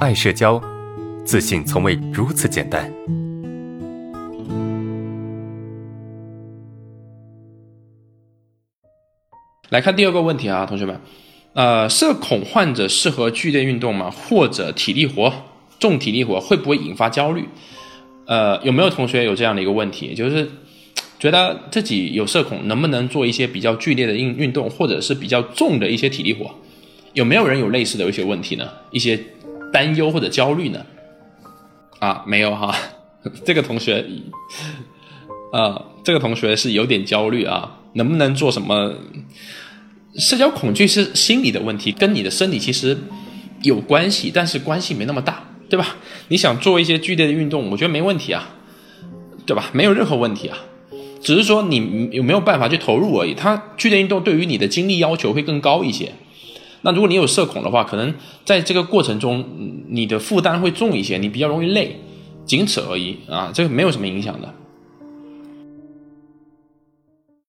爱社交，自信从未如此简单。来看第二个问题啊，同学们，呃，社恐患者适合剧烈运动吗？或者体力活、重体力活会不会引发焦虑？呃，有没有同学有这样的一个问题，就是觉得自己有社恐，能不能做一些比较剧烈的运运动，或者是比较重的一些体力活？有没有人有类似的一些问题呢？一些担忧或者焦虑呢？啊，没有哈，这个同学，呃，这个同学是有点焦虑啊，能不能做什么？社交恐惧是心理的问题，跟你的生理其实有关系，但是关系没那么大，对吧？你想做一些剧烈的运动，我觉得没问题啊，对吧？没有任何问题啊，只是说你有没有办法去投入而已。它剧烈运动对于你的精力要求会更高一些。那如果你有社恐的话，可能在这个过程中，你的负担会重一些，你比较容易累，仅此而已啊，这个没有什么影响的。